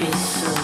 isso.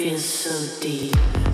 Feels so deep.